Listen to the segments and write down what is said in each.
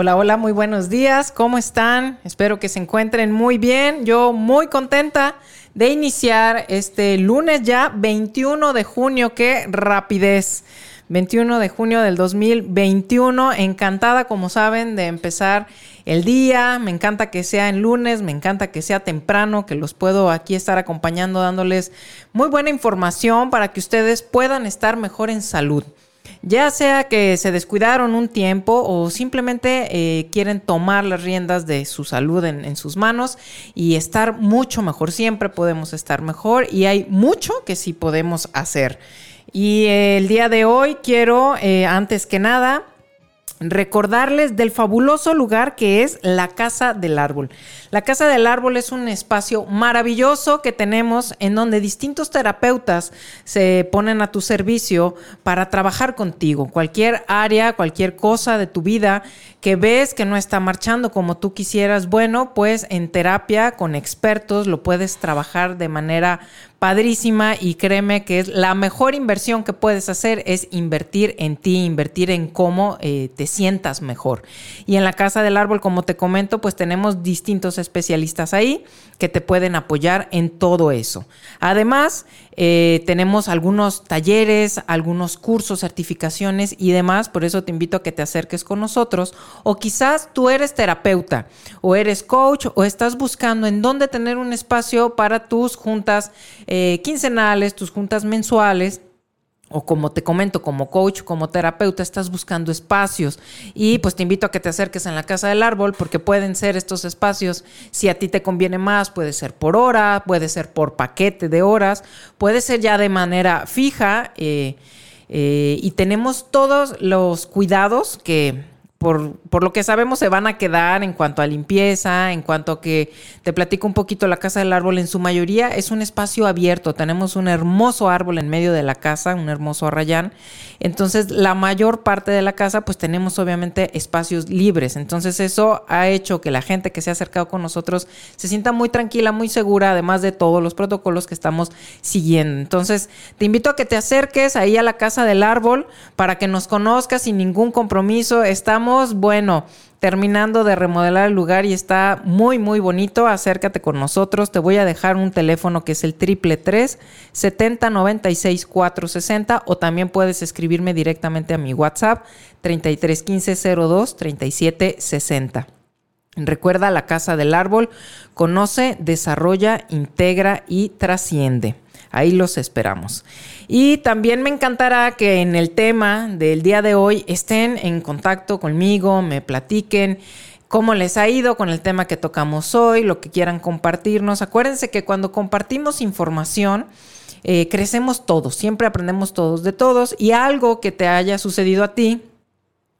Hola, hola, muy buenos días. ¿Cómo están? Espero que se encuentren muy bien. Yo muy contenta de iniciar este lunes ya 21 de junio. Qué rapidez. 21 de junio del 2021. Encantada, como saben, de empezar el día. Me encanta que sea en lunes, me encanta que sea temprano, que los puedo aquí estar acompañando, dándoles muy buena información para que ustedes puedan estar mejor en salud. Ya sea que se descuidaron un tiempo o simplemente eh, quieren tomar las riendas de su salud en, sus manos y estar mucho mejor. Siempre podemos estar mejor y hay mucho que sí podemos hacer. Y el día de hoy quiero, eh, antes que nada, recordarles del fabuloso lugar que es la Casa del Árbol. La Casa del Árbol es un espacio maravilloso que tenemos en donde distintos terapeutas se ponen a tu servicio para trabajar contigo. Cualquier área, cualquier cosa de tu vida que ves que no está marchando como tú quisieras, bueno, pues en terapia con expertos lo puedes trabajar de manera padrísima y créeme que es la mejor inversión que puedes hacer es invertir en ti, invertir en cómo eh, te sientas mejor. Y en la Casa del Árbol, como te comento, pues tenemos distintos especialistas ahí que te pueden apoyar en todo eso. Además, eh, tenemos algunos talleres, algunos cursos, certificaciones y demás, por eso te invito a que te acerques con nosotros. O quizás tú eres terapeuta o eres coach o estás buscando en dónde tener un espacio para tus juntas eh, quincenales, tus juntas mensuales o como te comento, como coach, como terapeuta, estás buscando espacios. Y pues te invito a que te acerques en la casa del árbol porque pueden ser estos espacios, si a ti te conviene más, puede ser por hora, puede ser por paquete de horas, puede ser ya de manera fija eh, eh, y tenemos todos los cuidados que por, lo que sabemos se van a quedar en cuanto a limpieza, en cuanto a que te platico un poquito la casa del árbol, en su mayoría es un espacio abierto, tenemos un hermoso árbol en medio de la casa, un hermoso arrayán, entonces la mayor parte de la casa pues tenemos obviamente espacios libres, entonces eso ha hecho que la gente que se ha acercado con nosotros se sienta muy tranquila, muy segura, además de todos los protocolos que estamos siguiendo. Entonces te invito a que te acerques ahí a la casa del árbol para que nos conozcas sin ningún compromiso, estamos bueno, terminando de remodelar el lugar y está muy, muy bonito. Acércate con nosotros. Te voy a dejar un teléfono que es el triple 70 96 460 o también puedes escribirme directamente a mi WhatsApp 33 15 02 37 60. Recuerda la Casa del Árbol, conoce, desarrolla, integra y trasciende. Ahí los esperamos. Y también me encantará que en el tema del día de hoy estén en contacto conmigo, me platiquen cómo les ha ido con el tema que tocamos hoy, lo que quieran compartirnos. Acuérdense que cuando compartimos información, eh, crecemos todos, siempre aprendemos todos de todos y algo que te haya sucedido a ti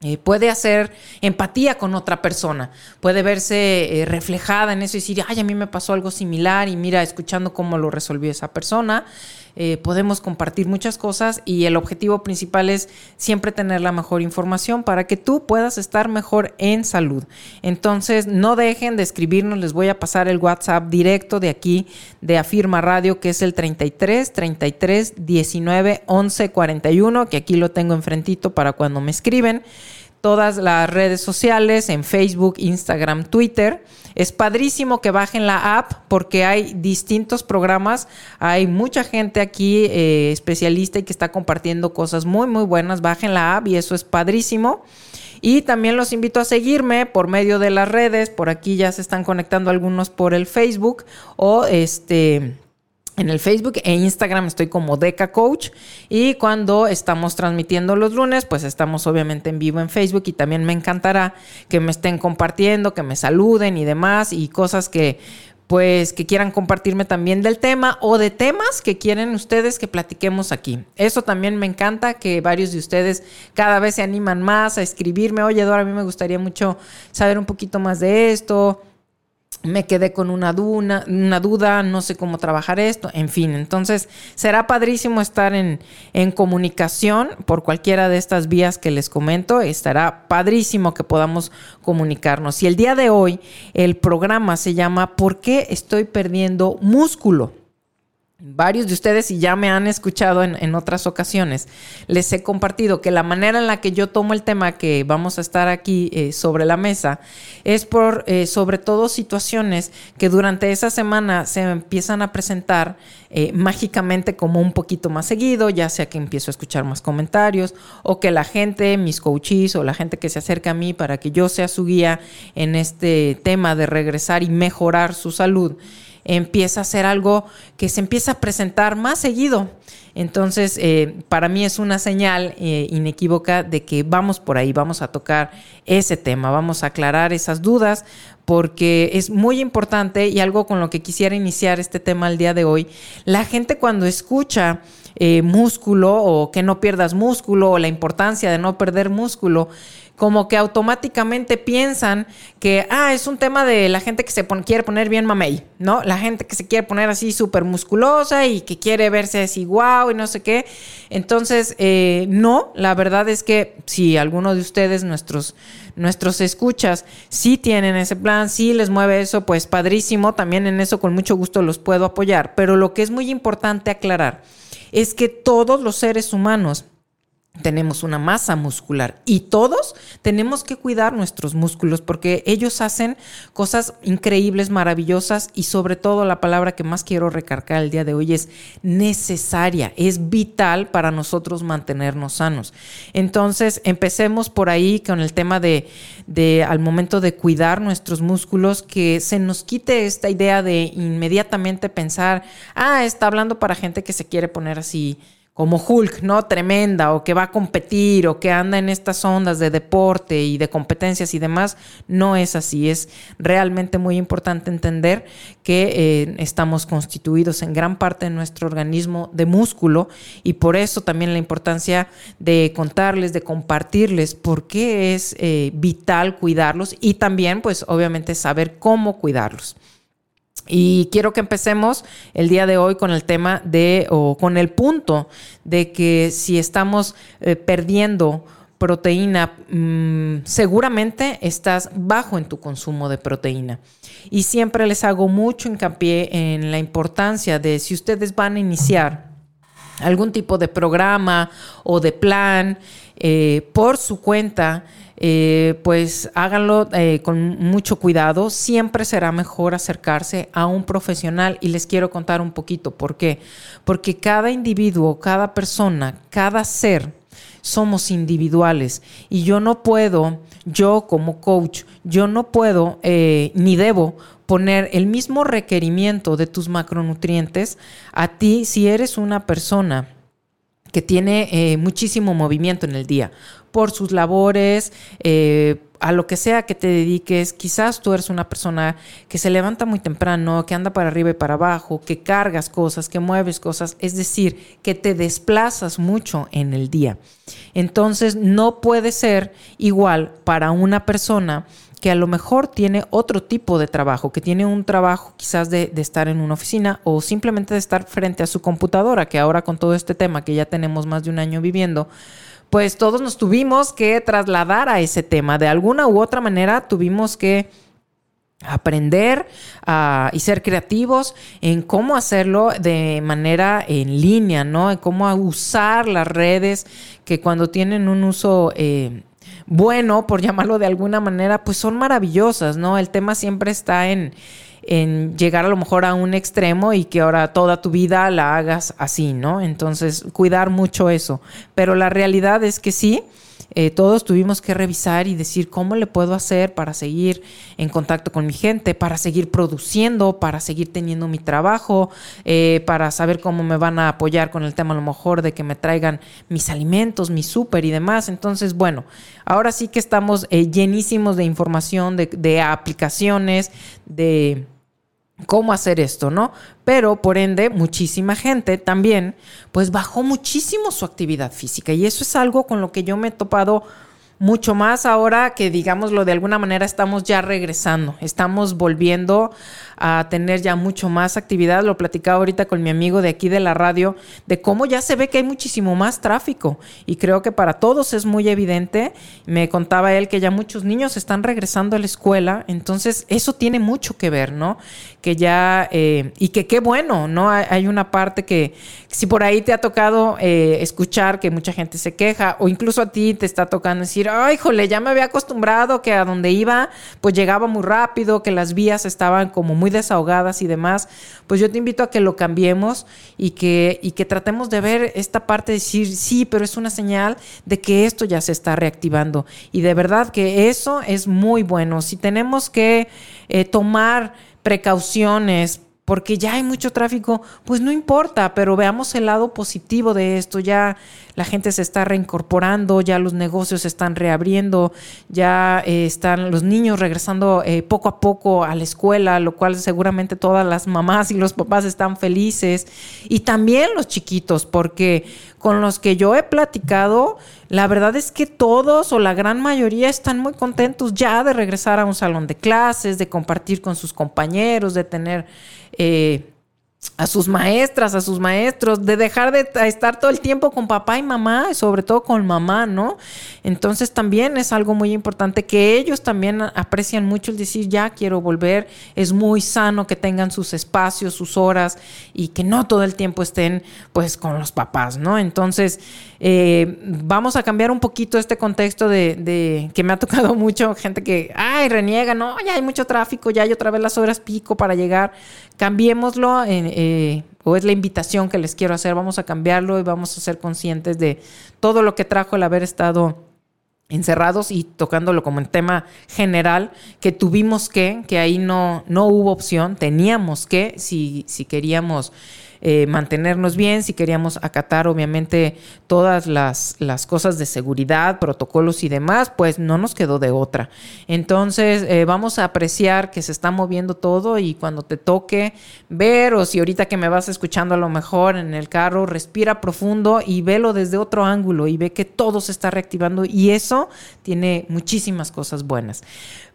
eh, puede hacer empatía con otra persona, puede verse eh, reflejada en eso y decir, ay, a mí me pasó algo similar y mira, escuchando cómo lo resolvió esa persona, eh, podemos compartir muchas cosas y el objetivo principal es siempre tener la mejor información para que tú puedas estar mejor en salud. Entonces, no dejen de escribirnos, les voy a pasar el WhatsApp directo de aquí de Afirma Radio, que es el 33 33 19 11 41, que aquí lo tengo enfrentito para cuando me escriben todas las redes sociales, en Facebook, Instagram, Twitter. Es padrísimo que bajen la app porque hay distintos programas, hay mucha gente aquí eh, especialista y que está compartiendo cosas muy, muy buenas. Bajen la app y eso es padrísimo. Y también los invito a seguirme por medio de las redes. Por aquí ya se están conectando algunos por el Facebook o este En el Facebook e Instagram estoy como Deca Coach. Y cuando estamos transmitiendo los lunes, pues estamos obviamente en vivo en Facebook y también me encantará que me estén compartiendo, que me saluden y demás y cosas que pues que quieran compartirme también del tema o de temas que quieren ustedes que platiquemos aquí. Eso también me encanta que varios de ustedes cada vez se animan más a escribirme, oye Dora, a mí me gustaría mucho saber un poquito más de esto me quedé con una, duna, una duda, no sé cómo trabajar esto, en fin, entonces será padrísimo estar en, en, comunicación por cualquiera de estas vías que les comento, estará padrísimo que podamos comunicarnos. Y el día de hoy el programa se llama ¿Por qué estoy perdiendo músculo? Varios de ustedes, y ya me han escuchado en, otras ocasiones, les he compartido que la manera en la que yo tomo el tema que vamos a estar aquí eh, sobre la mesa es por, eh, sobre todo, situaciones que durante esa semana se empiezan a presentar eh, mágicamente como un poquito más seguido, ya sea que empiezo a escuchar más comentarios o que la gente, mis coaches o la gente que se acerca a mí para que yo sea su guía en este tema de regresar y mejorar su salud empieza a ser algo que se empieza a presentar más seguido. Entonces, eh, para mí es una señal eh, inequívoca de que vamos por ahí, vamos a tocar ese tema, vamos a aclarar esas dudas, porque es muy importante y algo con lo que quisiera iniciar este tema el día de hoy. La gente cuando escucha eh, músculo o que no pierdas músculo o la importancia de no perder músculo, como que automáticamente piensan que, ah, es un tema de la gente que se quiere poner bien mamey, ¿no? La gente que se quiere poner así súper musculosa y que quiere verse así guau y no sé qué. Entonces, eh, no, la verdad es que si alguno de ustedes, nuestros, nuestros escuchas, sí tienen ese plan, sí les mueve eso, pues padrísimo, también en eso con mucho gusto los puedo apoyar. Pero lo que es muy importante aclarar es que todos los seres humanos, tenemos una masa muscular y todos tenemos que cuidar nuestros músculos porque ellos hacen cosas increíbles, maravillosas y sobre todo la palabra que más quiero recargar el día de hoy es necesaria, es vital para nosotros mantenernos sanos. Entonces, empecemos por ahí con el tema de, de al momento de cuidar nuestros músculos, que se nos quite esta idea de inmediatamente pensar, ah, está hablando para gente que se quiere poner así como Hulk, ¿no? Tremenda, o que va a competir, o que anda en estas ondas de deporte y de competencias y demás, no es así. Es realmente muy importante entender que eh, estamos constituidos en gran parte de nuestro organismo de músculo y por eso también la importancia de contarles, de compartirles por qué es eh, vital cuidarlos y también, pues, obviamente saber cómo cuidarlos. Y quiero que empecemos el día de hoy con el tema de, o con el punto de que si estamos eh, perdiendo proteína, mm, seguramente estás bajo en tu consumo de proteína. Y siempre les hago mucho hincapié en la importancia de si ustedes van a iniciar algún tipo de programa o de plan eh, por su cuenta, eh, pues háganlo eh, con mucho cuidado. Siempre será mejor acercarse a un profesional y les quiero contar un poquito por qué. Porque cada individuo, cada persona, cada ser, somos individuales y yo no puedo, yo como coach, yo no puedo eh, ni debo poner el mismo requerimiento de tus macronutrientes a ti si eres una persona que tiene muchísimo movimiento en el día por sus labores, eh, a lo que sea que te dediques. Quizás tú eres una persona que se levanta muy temprano, que anda para arriba y para abajo, que cargas cosas, que mueves cosas, es decir, que te desplazas mucho en el día. Entonces, no puede ser igual para una persona que a lo mejor tiene otro tipo de trabajo, que tiene un trabajo quizás de, de, estar en una oficina o simplemente de estar frente a su computadora, que ahora con todo este tema que ya tenemos más de un año viviendo, pues todos nos tuvimos que trasladar a ese tema. De alguna u otra manera tuvimos que aprender ah, y ser creativos en cómo hacerlo de manera en línea, ¿no? En cómo usar las redes que cuando tienen un uso eh, bueno, por llamarlo de alguna manera, pues son maravillosas, ¿no? El tema siempre está en en llegar a lo mejor a un extremo y que ahora toda tu vida la hagas así, ¿no? Entonces, cuidar mucho eso. Pero la realidad es que sí, eh, todos tuvimos que revisar y decir cómo le puedo hacer para seguir en contacto con mi gente, para seguir produciendo, para seguir teniendo mi trabajo, eh, para saber cómo me van a apoyar con el tema a lo mejor de que me traigan mis alimentos, mi súper y demás. Entonces, bueno, ahora sí que estamos eh, llenísimos de información, de, de aplicaciones, de cómo hacer esto, ¿no? Pero por ende, muchísima gente también, pues bajó muchísimo su actividad física y eso es algo con lo que yo me he topado mucho más ahora que, digámoslo, de alguna manera estamos ya regresando, estamos volviendo a tener ya mucho más actividad. Lo platicaba ahorita con mi amigo de aquí de la radio, de cómo ya se ve que hay muchísimo más tráfico y creo que para todos es muy evidente. Me contaba él que ya muchos niños están regresando a la escuela, entonces eso tiene mucho que ver, ¿no? Que ya, eh, y que qué bueno, ¿no? Hay una parte que si por ahí te ha tocado eh, escuchar que mucha gente se queja o incluso a ti te está tocando decir, ay, jole, ya me había acostumbrado que a donde iba, pues llegaba muy rápido, que las vías estaban como muy desahogadas y demás, pues yo te invito a que lo cambiemos y que, y que tratemos de ver esta parte de decir, sí, pero es una señal de que esto ya se está reactivando. Y de verdad que eso es muy bueno. Si tenemos que eh, tomar precauciones porque ya hay mucho tráfico, pues no importa, pero veamos el lado positivo de esto, ya la gente se está reincorporando, ya los negocios se están reabriendo, ya eh, están los niños regresando eh, poco a poco a la escuela, lo cual seguramente todas las mamás y los papás están felices, y también los chiquitos, porque con los que yo he platicado, la verdad es que todos o la gran mayoría están muy contentos ya de regresar a un salón de clases, de compartir con sus compañeros, de tener eh, a sus maestras, a sus maestros, de dejar de estar todo el tiempo con papá y mamá, sobre todo con mamá, ¿no? Entonces también es algo muy importante que ellos también aprecian mucho el decir, ya quiero volver, es muy sano que tengan sus espacios, sus horas y que no todo el tiempo estén pues con los papás, ¿no? Entonces eh, vamos a cambiar un poquito este contexto de, que me ha tocado mucho gente que, ay, reniega, no, ya hay mucho tráfico, ya hay otra vez las horas pico para llegar, cambiémoslo eh, o es la invitación que les quiero hacer, vamos a cambiarlo y vamos a ser conscientes de todo lo que trajo el haber estado encerrados y tocándolo como en tema general, que tuvimos que, que ahí no, no hubo opción, teníamos que, si, si queríamos eh, mantenernos bien, si queríamos acatar obviamente todas las, las, cosas de seguridad, protocolos y demás, pues no nos quedó de otra. Entonces eh, vamos a apreciar que se está moviendo todo y cuando te toque ver o si ahorita que me vas escuchando a lo mejor en el carro, respira profundo y velo desde otro ángulo y ve que todo se está reactivando y eso tiene muchísimas cosas buenas.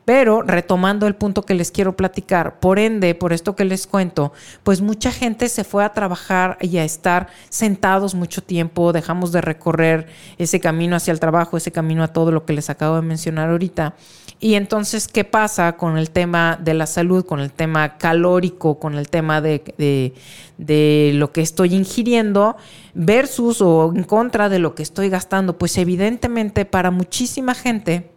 Pero retomando el punto que les quiero platicar, por ende, por esto que les cuento, pues mucha gente se fue a trabajar y a estar sentados mucho tiempo, dejamos de recorrer ese camino hacia el trabajo, ese camino a todo lo que les acabo de mencionar ahorita. Y entonces, ¿qué pasa con el tema de la salud, con el tema calórico, con el tema de, de lo que estoy ingiriendo versus o en contra de lo que estoy gastando? Pues evidentemente para muchísima gente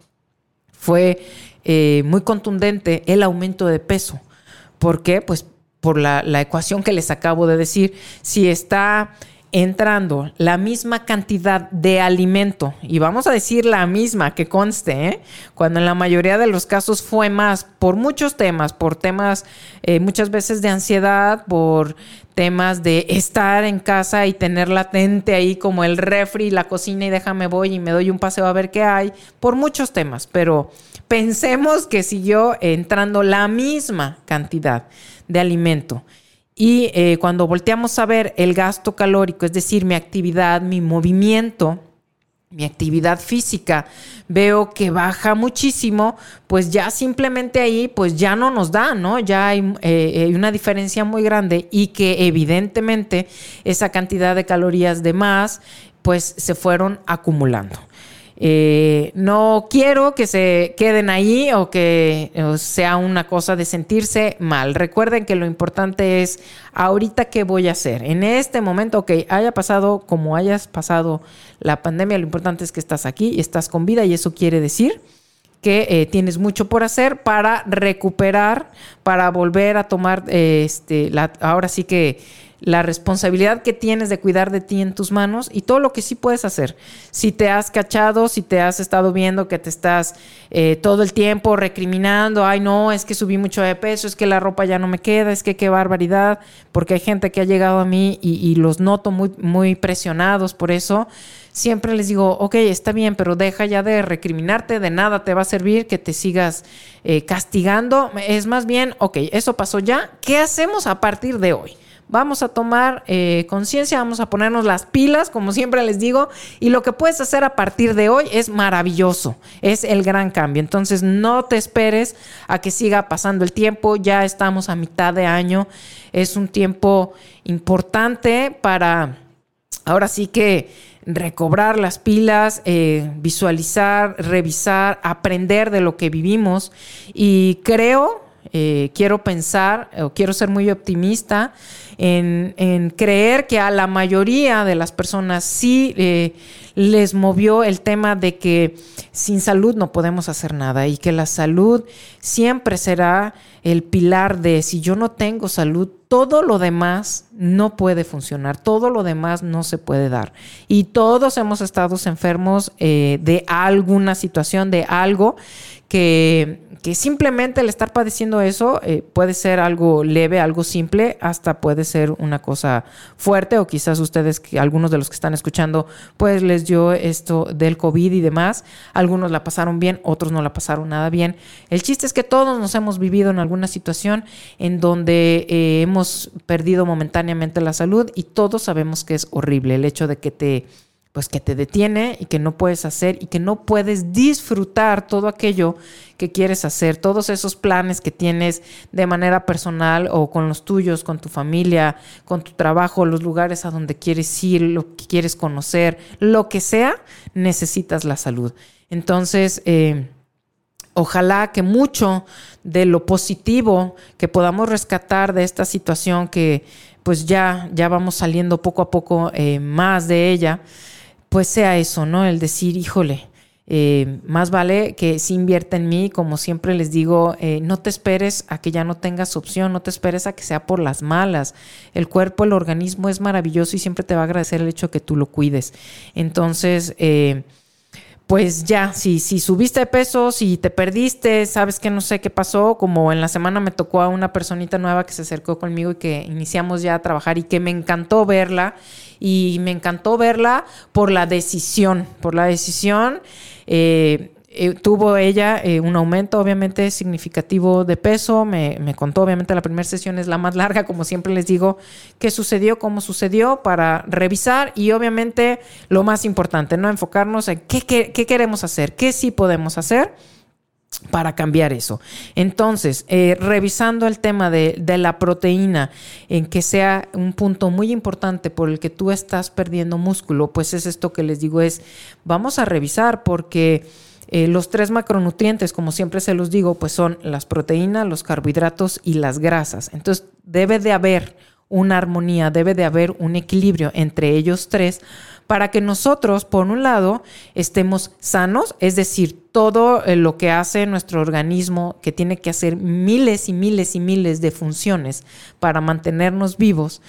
fue eh, muy contundente el aumento de peso. ¿Por qué? Pues por la, ecuación que les acabo de decir. Si está entrando la misma cantidad de alimento, y vamos a decir la misma que conste, ¿eh? cuando en la mayoría de los casos fue más por muchos temas, por temas eh, muchas veces de ansiedad, por temas de estar en casa y tener latente ahí como el refri, la cocina y déjame voy y me doy un paseo a ver qué hay, por muchos temas, pero pensemos que siguió entrando la misma cantidad de alimento. Y eh, cuando volteamos a ver el gasto calórico, es decir, mi actividad, mi movimiento, mi actividad física, veo que baja muchísimo, pues ya simplemente ahí, pues ya no nos da, ¿no? Ya hay, eh, hay, una diferencia muy grande y que evidentemente esa cantidad de calorías de más, pues se fueron acumulando. Eh, no quiero que se queden ahí o que sea una cosa de sentirse mal. Recuerden que lo importante es ahorita qué voy a hacer. En este momento, que haya pasado como hayas pasado la pandemia, lo importante es que estás aquí y estás con vida y eso quiere decir que eh, tienes mucho por hacer para recuperar, para volver a tomar, eh, este, la, ahora sí que la responsabilidad que tienes de cuidar de ti en tus manos y todo lo que sí puedes hacer. Si te has cachado, si te has estado viendo que te estás eh, todo el tiempo recriminando, ay no, es que subí mucho de peso, es que la ropa ya no me queda, es que qué barbaridad, porque hay gente que ha llegado a mí y, los noto muy, muy presionados por eso siempre les digo, ok, está bien, pero deja ya de recriminarte, de nada te va a servir que te sigas eh, castigando. Es más bien, ok, eso pasó ya, ¿qué hacemos a partir de hoy? Vamos a tomar eh, conciencia, vamos a ponernos las pilas, como siempre les digo, y lo que puedes hacer a partir de hoy es maravilloso, es el gran cambio. Entonces no te esperes a que siga pasando el tiempo, ya estamos a mitad de año, es un tiempo importante para, ahora sí que recobrar las pilas, eh, visualizar, revisar, aprender de lo que vivimos. Y creo, eh, quiero pensar, o quiero ser muy optimista en, creer que a la mayoría de las personas sí eh, les movió el tema de que sin salud no podemos hacer nada y que la salud siempre será el pilar de si yo no tengo salud, todo lo demás no puede funcionar, todo lo demás no se puede dar. Y todos hemos estado enfermos eh, de alguna situación, de algo que, simplemente el estar padeciendo eso eh, puede ser algo leve, algo simple, hasta puede ser una cosa fuerte o quizás ustedes, que algunos de los que están escuchando, pues les dio esto del COVID y demás. Algunos la pasaron bien, otros no la pasaron nada bien. El chiste es que todos nos hemos vivido en alguna situación en donde eh, hemos perdido momentáneamente la salud y todos sabemos que es horrible el hecho de que te pues que te detiene y que no puedes hacer y que no puedes disfrutar todo aquello que quieres hacer, todos esos planes que tienes de manera personal o con los tuyos, con tu familia, con tu trabajo, los lugares a donde quieres ir, lo que quieres conocer, lo que sea, necesitas la salud. Entonces, eh, ojalá que mucho de lo positivo que podamos rescatar de esta situación que pues ya, ya vamos saliendo poco a poco eh, más de ella, pues sea eso, ¿no? El decir, híjole, eh, más vale que si invierta en mí, como siempre les digo, eh, no te esperes a que ya no tengas opción, no te esperes a que sea por las malas. El cuerpo, el organismo es maravilloso y siempre te va a agradecer el hecho que tú lo cuides. Entonces, eh, pues ya, si, si subiste de peso, si te perdiste, sabes que no sé qué pasó, como en la semana me tocó a una personita nueva que se acercó conmigo y que iniciamos ya a trabajar y que me encantó verla y me encantó verla por la decisión, por la decisión. Eh, eh, tuvo ella eh, un aumento obviamente significativo de peso, me, contó obviamente la primera sesión es la más larga, como siempre les digo, qué sucedió, cómo sucedió, para revisar y obviamente lo más importante, ¿no? Enfocarnos en qué, qué queremos hacer, qué sí podemos hacer para cambiar eso. Entonces, eh, revisando el tema de, la proteína, en que sea un punto muy importante por el que tú estás perdiendo músculo, pues es esto que les digo, es vamos a revisar porque eh, los tres macronutrientes, como siempre se los digo, pues son las proteínas, los carbohidratos y las grasas. Entonces, debe de haber una armonía, debe de haber un equilibrio entre ellos tres para que nosotros, por un lado, estemos sanos, es decir, todo eh, lo que hace nuestro organismo, que tiene que hacer miles y miles y miles de funciones para mantenernos vivos,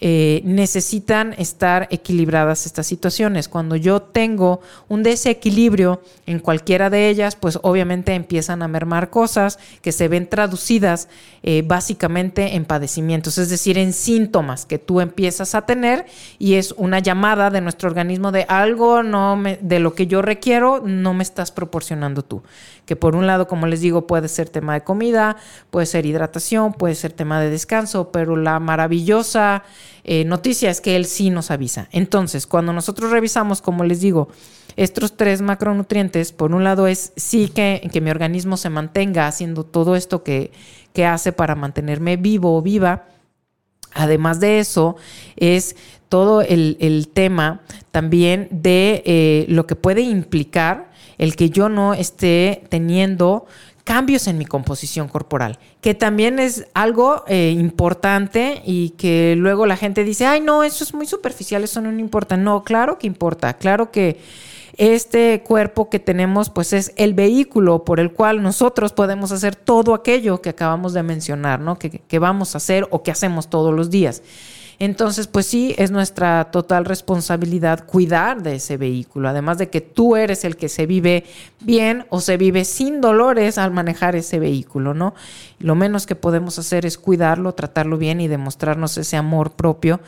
eh, necesitan estar equilibradas estas situaciones. Cuando yo tengo un desequilibrio en cualquiera de ellas, pues obviamente empiezan a mermar cosas que se ven traducidas eh, básicamente en padecimientos, es decir, en síntomas que tú empiezas a tener y es una llamada de nuestro organismo de algo no de lo que yo requiero no me estás proporcionando tú. Que por un lado, como les digo, puede ser tema de comida, puede ser hidratación, puede ser tema de descanso, pero la maravillosa eh, noticia es que él sí nos avisa. Entonces, cuando nosotros revisamos, como les digo, estos tres macronutrientes, por un lado es sí que, que mi organismo se mantenga haciendo todo esto que, que hace para mantenerme vivo o viva. Además de eso, es todo el, tema también de eh, lo que puede implicar el que yo no esté teniendo cambios en mi composición corporal, que también es algo eh, importante y que luego la gente dice, ay, no, eso es muy superficial, eso no importa. No, claro que importa, claro que este cuerpo que tenemos pues es el vehículo por el cual nosotros podemos hacer todo aquello que acabamos de mencionar, ¿no? Que, que vamos a hacer o que hacemos todos los días. Entonces, pues sí, es nuestra total responsabilidad cuidar de ese vehículo, además de que tú eres el que se vive bien o se vive sin dolores al manejar ese vehículo, ¿no? Lo menos que podemos hacer es cuidarlo, tratarlo bien y demostrarnos ese amor propio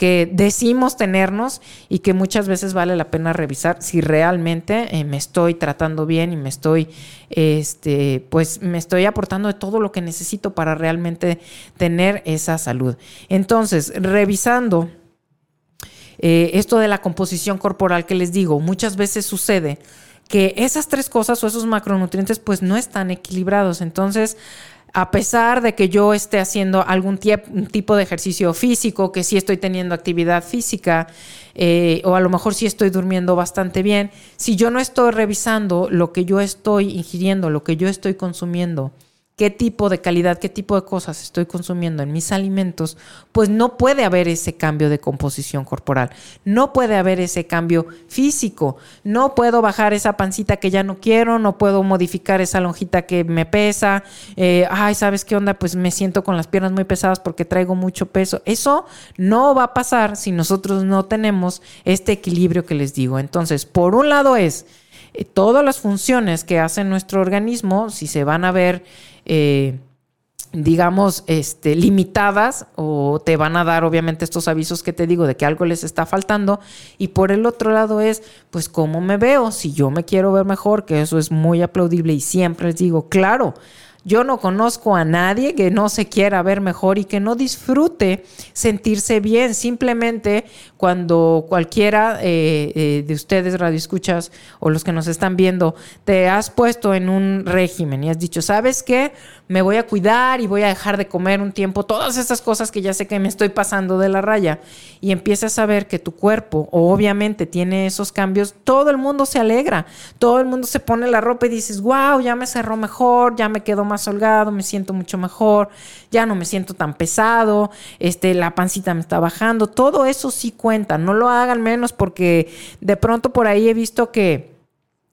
que decimos tenernos y que muchas veces vale la pena revisar si realmente eh, me estoy tratando bien y me estoy, este, pues me estoy aportando de todo lo que necesito para realmente tener esa salud. Entonces, revisando eh, esto de la composición corporal que les digo, muchas veces sucede que esas tres cosas o esos macronutrientes pues no están equilibrados. Entonces, a pesar de que yo esté haciendo algún tipo de ejercicio físico, que sí estoy teniendo actividad física, eh, o a lo mejor sí estoy durmiendo bastante bien, si yo no estoy revisando lo que yo estoy ingiriendo, lo que yo estoy consumiendo, qué tipo de calidad, qué tipo de cosas estoy consumiendo en mis alimentos, pues no puede haber ese cambio de composición corporal, no puede haber ese cambio físico, no puedo bajar esa pancita que ya no quiero, no puedo modificar esa lonjita que me pesa, eh, ay, ¿sabes qué onda? Pues me siento con las piernas muy pesadas porque traigo mucho peso. Eso no va a pasar si nosotros no tenemos este equilibrio que les digo. Entonces, por un lado es eh, todas las funciones que hace nuestro organismo, si se van a ver eh, digamos, este, limitadas o te van a dar obviamente estos avisos que te digo de que algo les está faltando. Y por el otro lado es, pues, ¿cómo me veo? Si yo me quiero ver mejor, que eso es muy aplaudible y siempre les digo, claro, yo no conozco a nadie que no se quiera ver mejor y que no disfrute sentirse bien. Simplemente cuando cualquiera eh, eh, de ustedes, radioescuchas o los que nos están viendo, te has puesto en un régimen y has dicho, ¿sabes qué? Me voy a cuidar y voy a dejar de comer un tiempo, todas esas cosas que ya sé que me estoy pasando de la raya. Y empiezas a ver que tu cuerpo obviamente tiene esos cambios, todo el mundo se alegra, todo el mundo se pone la ropa y dices, wow, ya me cerró mejor, ya me quedó más holgado, me siento mucho mejor, ya no me siento tan pesado, este, la pancita me está bajando, todo eso sí cuenta, no lo hagan menos porque de pronto por ahí he visto que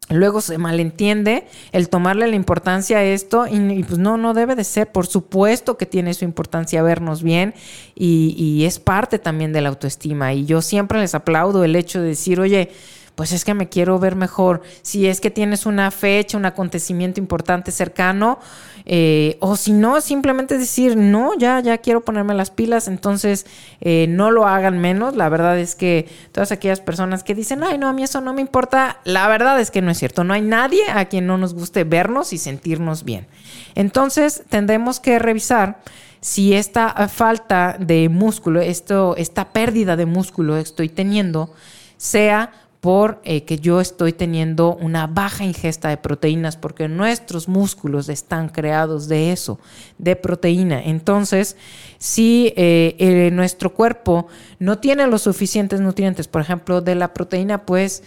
luego se malentiende el tomarle la importancia a esto y, pues no, no debe de ser. Por supuesto que tiene su importancia vernos bien y, es parte también de la autoestima. Y yo siempre les aplaudo el hecho de decir, oye, pues es que me quiero ver mejor. Si es que tienes una fecha, un acontecimiento importante cercano, eh, o si no, simplemente decir, no, ya, ya quiero ponerme las pilas, entonces eh, no lo hagan menos. La verdad es que todas aquellas personas que dicen, ay, no, a mí eso no me importa, la verdad es que no es cierto. No hay nadie a quien no nos guste vernos y sentirnos bien. Entonces, tendremos que revisar si esta falta de músculo, esto, esta pérdida de músculo estoy teniendo, sea por eh, que yo estoy teniendo una baja ingesta de proteínas, porque nuestros músculos están creados de eso, de proteína. Entonces, si eh, eh, nuestro cuerpo no tiene los suficientes nutrientes, por ejemplo, de la proteína, pues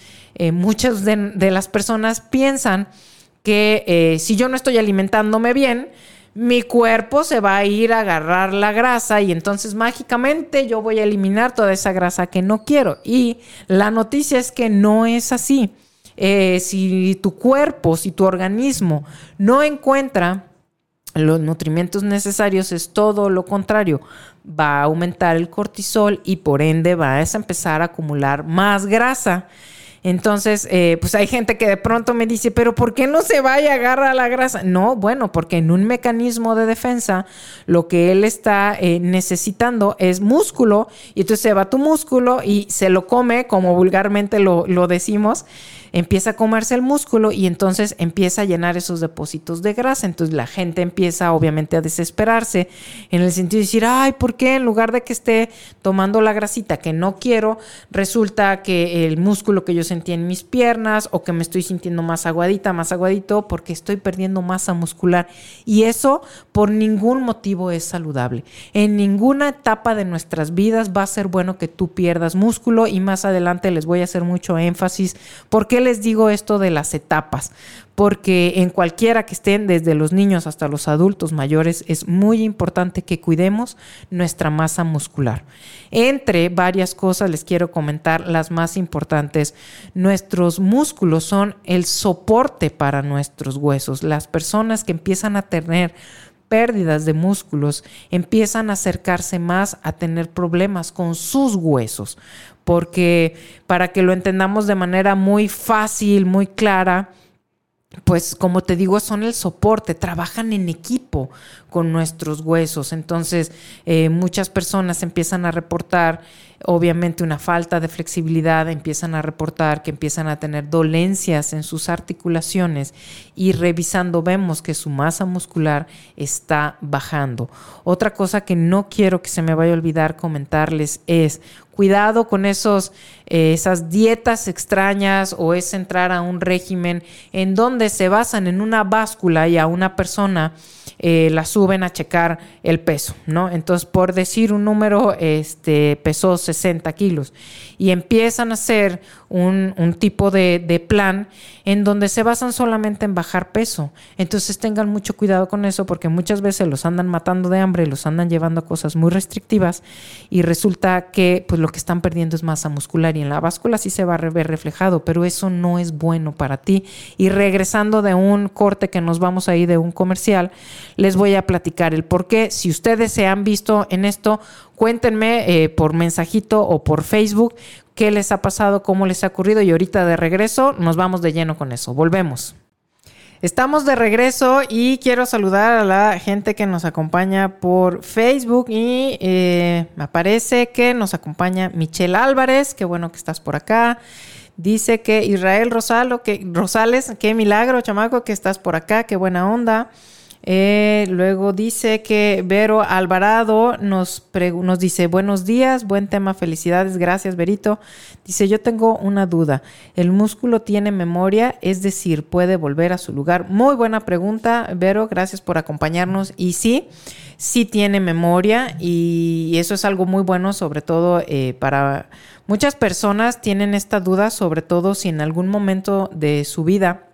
muchas de, las personas piensan que si yo no estoy alimentándome bien, mi cuerpo se va a ir a agarrar la grasa y entonces mágicamente yo voy a eliminar toda esa grasa que no quiero. Y la noticia es que no es así. Eh, si tu cuerpo, si tu organismo no encuentra los nutrimentos necesarios, es todo lo contrario. Va a aumentar el cortisol y por ende va a empezar a acumular más grasa. Entonces, eh, pues hay gente que de pronto me dice, pero ¿por qué no se va y agarra la grasa? No, bueno, porque en un mecanismo de defensa lo que él está eh, necesitando es músculo y entonces se va tu músculo y se lo come, como vulgarmente lo, lo decimos empieza a comerse el músculo y entonces empieza a llenar esos depósitos de grasa. Entonces la gente empieza obviamente a desesperarse en el sentido de decir, ay, ¿por qué en lugar de que esté tomando la grasita que no quiero, resulta que el músculo que yo sentía en mis piernas o que me estoy sintiendo más aguadita, más aguadito, porque estoy perdiendo masa muscular. Y eso por ningún motivo es saludable. En ninguna etapa de nuestras vidas va a ser bueno que tú pierdas músculo y más adelante les voy a hacer mucho énfasis porque les digo esto de las etapas? Porque en cualquiera que estén, desde los niños hasta los adultos mayores, es muy importante que cuidemos nuestra masa muscular. Entre varias cosas les quiero comentar las más importantes. Nuestros músculos son el soporte para nuestros huesos. Las personas que empiezan a tener pérdidas de músculos, empiezan a acercarse más a tener problemas con sus huesos. Porque para que lo entendamos de manera muy fácil, muy clara, pues como te digo, son el soporte, trabajan en equipo con nuestros huesos. Entonces, eh, muchas personas empiezan a reportar, obviamente, una falta de flexibilidad, empiezan a reportar que empiezan a tener dolencias en sus articulaciones y revisando vemos que su masa muscular está bajando. Otra cosa que no quiero que se me vaya a olvidar comentarles es cuidado con esos, eh, esas dietas extrañas o es entrar a un régimen en donde se basan en una báscula y a una persona eh, la suben a checar el peso, ¿no? Entonces, por decir un número, este, pesó 60 kilos y empiezan a hacer un, tipo de, de, plan en donde se basan solamente en bajar peso. Entonces, tengan mucho cuidado con eso porque muchas veces los andan matando de hambre, los andan llevando a cosas muy restrictivas y resulta que pues lo que están perdiendo es masa muscular y en la báscula sí se va a ver reflejado, pero eso no es bueno para ti. Y regresando de un corte que nos vamos ahí de un comercial, les voy a platicar el por qué. Si ustedes se han visto en esto, cuéntenme eh, por mensajito o por Facebook qué les ha pasado, cómo les ha ocurrido y ahorita de regreso nos vamos de lleno con eso. Volvemos. Estamos de regreso y quiero saludar a la gente que nos acompaña por Facebook y eh, me parece que nos acompaña Michelle Álvarez, qué bueno que estás por acá. Dice que Israel Rosalo, que, Rosales, qué milagro, chamaco, que estás por acá, qué buena onda. Eh, luego dice que Vero Alvarado nos, nos dice, buenos días, buen tema, felicidades, gracias Verito. Dice, yo tengo una duda, ¿el músculo tiene memoria? Es decir, ¿puede volver a su lugar? Muy buena pregunta, Vero, gracias por acompañarnos. Y sí, sí tiene memoria y eso es algo muy bueno, sobre todo eh, para muchas personas tienen esta duda, sobre todo si en algún momento de su vida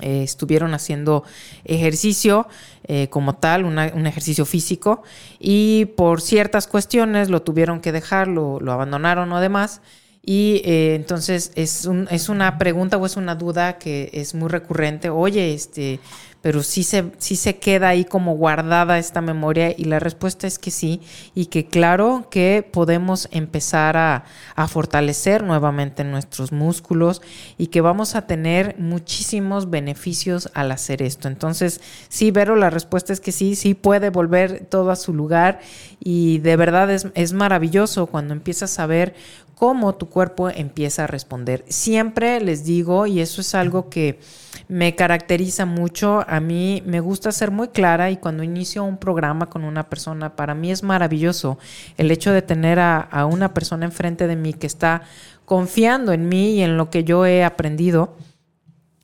eh, estuvieron haciendo ejercicio eh, como tal, un ejercicio físico, y por ciertas cuestiones lo tuvieron que dejar, lo, abandonaron o demás. Y eh, entonces es, es una pregunta o es una duda que es muy recurrente. Oye, este, pero sí se, sí se queda ahí como guardada esta memoria y la respuesta es que sí y que claro que podemos empezar a, fortalecer nuevamente nuestros músculos y que vamos a tener muchísimos beneficios al hacer esto. Entonces, sí, Vero, la respuesta es que sí, sí puede volver todo a su lugar y de verdad es, es maravilloso cuando empiezas a ver cómo tu cuerpo empieza a responder. Siempre les digo, y eso es algo que me caracteriza mucho, a mí me gusta ser muy clara y cuando inicio un programa con una persona, para mí es maravilloso el hecho de tener a, una persona enfrente de mí que está confiando en mí y en lo que yo he aprendido.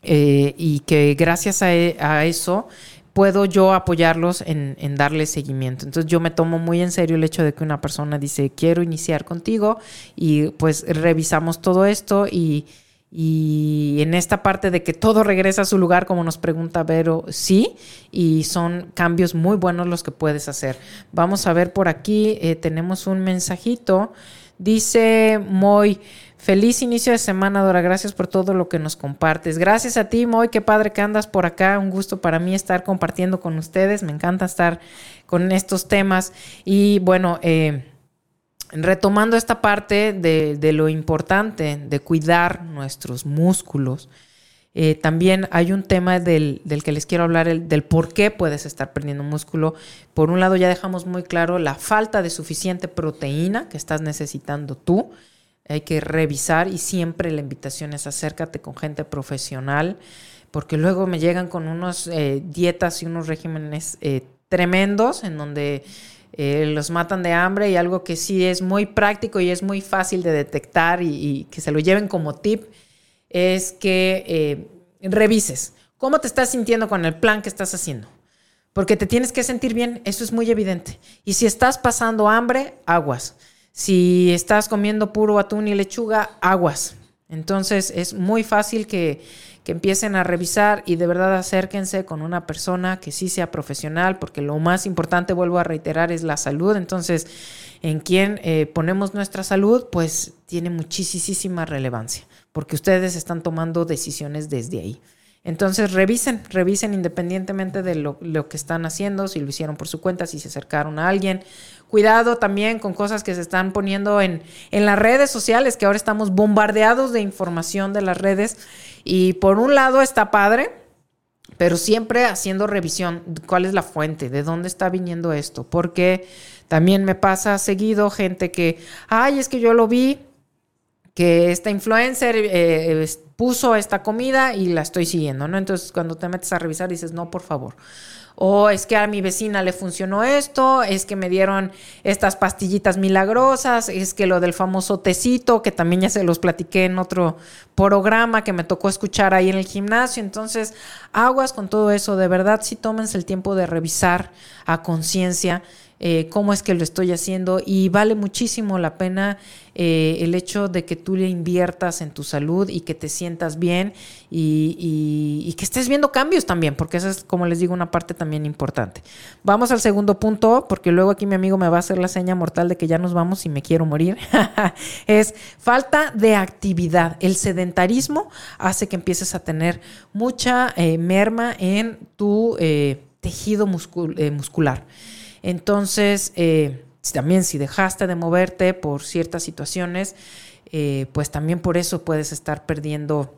Eh, y que gracias a, e, a eso puedo yo apoyarlos en, en, darle seguimiento. Entonces yo me tomo muy en serio el hecho de que una persona dice, quiero iniciar contigo y pues revisamos todo esto y, y en esta parte de que todo regresa a su lugar, como nos pregunta Vero, sí, y son cambios muy buenos los que puedes hacer. Vamos a ver por aquí, eh, tenemos un mensajito. Dice Moy, Feliz inicio de semana, Dora. Gracias por todo lo que nos compartes. Gracias a ti, Moy. Qué padre que andas por acá. Un gusto para mí estar compartiendo con ustedes. Me encanta estar con estos temas. Y bueno, eh, retomando esta parte de, lo importante de cuidar nuestros músculos. Eh, también hay un tema del, que les quiero hablar, el, del por qué puedes estar perdiendo músculo. Por un lado, ya dejamos muy claro la falta de suficiente proteína que estás necesitando tú hay que revisar y siempre la invitación es acércate con gente profesional, porque luego me llegan con unos eh, dietas y unos regímenes eh, tremendos en donde eh, los matan de hambre y algo que sí es muy práctico y es muy fácil de detectar y, que se lo lleven como tip es que revises cómo te estás sintiendo con el plan que estás haciendo. Porque te tienes que sentir bien, eso es muy evidente. Y si estás pasando hambre, aguas. Si estás comiendo puro atún y lechuga, aguas. Entonces es muy fácil que, empiecen a revisar y de verdad acérquense con una persona que sí sea profesional, porque lo más importante, vuelvo a reiterar, es la salud. Entonces, en quien eh, ponemos nuestra salud, pues tiene muchísima relevancia, porque ustedes están tomando decisiones desde ahí. Entonces revisen, revisen independientemente de lo, lo, que están haciendo, si lo hicieron por su cuenta, si se acercaron a alguien. Cuidado también con cosas que se están poniendo en, en las redes sociales, que ahora estamos bombardeados de información de las redes. Y por un lado está padre, pero siempre haciendo revisión, cuál es la fuente, de dónde está viniendo esto, porque también me pasa seguido gente que, ay, es que yo lo vi, que esta influencer eh, puso esta comida y la estoy siguiendo, ¿no? Entonces cuando te metes a revisar dices, no, por favor. O es que a mi vecina le funcionó esto, es que me dieron estas pastillitas milagrosas, es que lo del famoso tecito, que también ya se los platiqué en otro programa que me tocó escuchar ahí en el gimnasio. Entonces, aguas con todo eso, de verdad, sí tómense el tiempo de revisar a conciencia eh, cómo es que lo estoy haciendo y vale muchísimo la pena eh, el hecho de que tú le inviertas en tu salud y que te sientas bien y, que estés viendo cambios también, porque esa es, como les digo, una parte también importante. Vamos al segundo punto, porque luego aquí mi amigo me va a hacer la seña mortal de que ya nos vamos y me quiero morir. es falta de actividad. El sedentarismo hace que empieces a tener mucha eh, merma en tu tejido muscular. Entonces, eh, también si dejaste de moverte por ciertas situaciones, eh, pues también por eso puedes estar perdiendo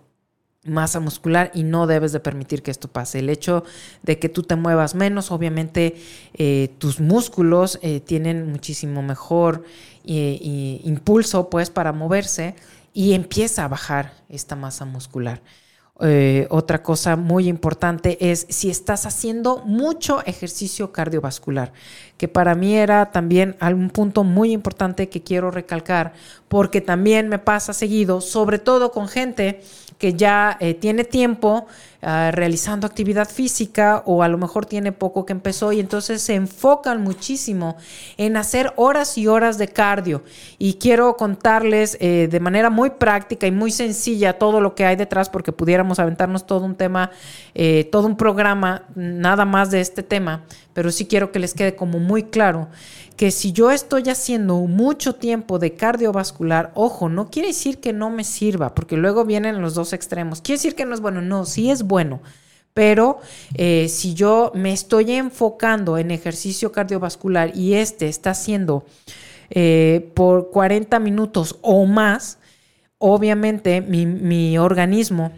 masa muscular y no debes de permitir que esto pase. El hecho de que tú te muevas menos, obviamente eh, tus músculos tienen muchísimo mejor impulso pues para moverse y empieza a bajar esta masa muscular. Eh, otra cosa muy importante es si estás haciendo mucho ejercicio cardiovascular, que para mí era también algún punto muy importante que quiero recalcar, porque también me pasa seguido, sobre todo con gente que ya eh, tiene tiempo ah, realizando actividad física o a lo mejor tiene poco que empezó y entonces se enfocan muchísimo en hacer horas y horas de cardio. Y quiero contarles eh, de manera muy práctica y muy sencilla todo lo que hay detrás porque pudiéramos aventarnos todo un tema, eh, todo un programa, nada más de este tema, pero sí quiero que les quede como muy claro que si yo estoy haciendo mucho tiempo de cardiovascular, ojo, no quiere decir que no me sirva, porque luego vienen los dos extremos. Quiere decir que no es bueno, no, sí es bueno. Pero eh, si yo me estoy enfocando en ejercicio cardiovascular y este está haciendo eh, por 40 minutos o más, obviamente mi organismo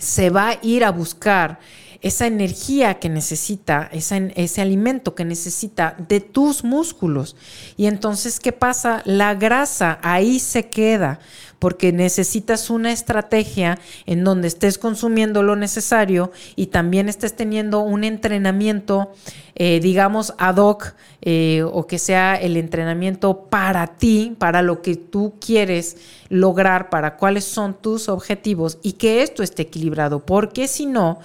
se va a ir a buscar esa energía que necesita, ese alimento que necesita de tus músculos. Y entonces, ¿qué pasa? La grasa ahí se queda porque necesitas una estrategia en donde estés consumiendo lo necesario y también estés teniendo un entrenamiento, eh, digamos, ad hoc, eh, o que sea el entrenamiento para ti, para lo que tú quieres lograr, para cuáles son tus objetivos y que esto esté equilibrado, porque si no,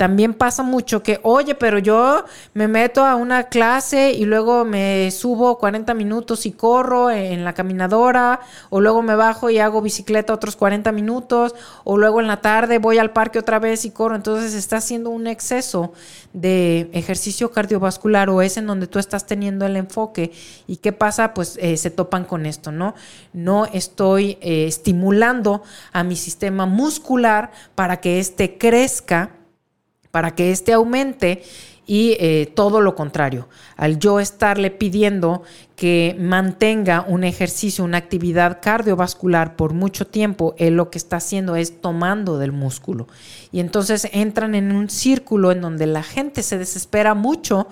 también pasa mucho que, oye, pero yo me meto a una clase y luego me subo 40 minutos y corro en la caminadora, o luego me bajo y hago bicicleta otros 40 minutos, o luego en la tarde voy al parque otra vez y corro. Entonces está haciendo un exceso de ejercicio cardiovascular o es en donde tú estás teniendo el enfoque. ¿Y qué pasa? Pues eh, se topan con esto, ¿no? No estoy eh, estimulando a mi sistema muscular para que éste crezca para que éste aumente y eh, todo lo contrario, al yo estarle pidiendo que mantenga un ejercicio, una actividad cardiovascular por mucho tiempo, él lo que está haciendo es tomando del músculo. Y entonces entran en un círculo en donde la gente se desespera mucho